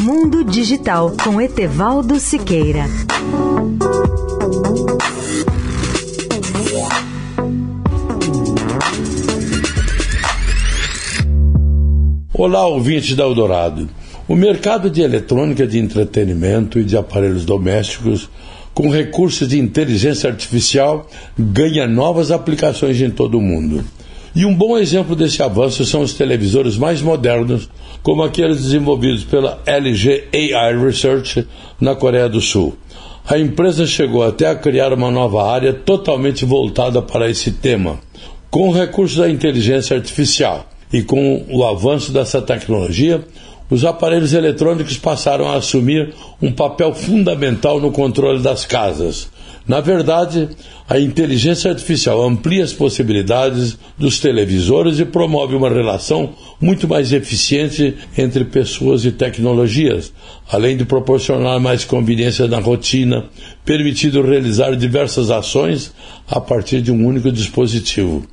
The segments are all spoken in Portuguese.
Mundo Digital com Etevaldo Siqueira. Olá, ouvintes da Eldorado. O mercado de eletrônica de entretenimento e de aparelhos domésticos com recursos de inteligência artificial ganha novas aplicações em todo o mundo. E um bom exemplo desse avanço são os televisores mais modernos, como aqueles desenvolvidos pela LG AI Research na Coreia do Sul. A empresa chegou até a criar uma nova área totalmente voltada para esse tema, com recursos da inteligência artificial. E com o avanço dessa tecnologia, os aparelhos eletrônicos passaram a assumir um papel fundamental no controle das casas. Na verdade, a inteligência artificial amplia as possibilidades dos televisores e promove uma relação muito mais eficiente entre pessoas e tecnologias, além de proporcionar mais conveniência na rotina, permitindo realizar diversas ações a partir de um único dispositivo.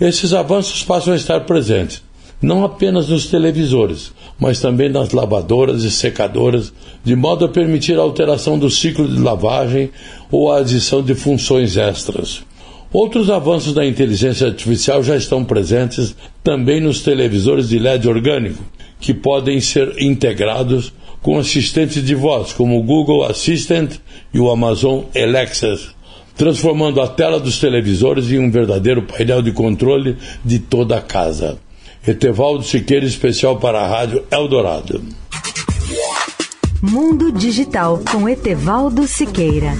Esses avanços passam a estar presentes não apenas nos televisores, mas também nas lavadoras e secadoras, de modo a permitir a alteração do ciclo de lavagem ou a adição de funções extras. Outros avanços da inteligência artificial já estão presentes também nos televisores de LED orgânico, que podem ser integrados com assistentes de voz, como o Google Assistant e o Amazon Alexa, transformando a tela dos televisores em um verdadeiro painel de controle de toda a casa. Etevaldo Siqueira, especial para a Rádio Eldorado. Mundo Digital com Etevaldo Siqueira.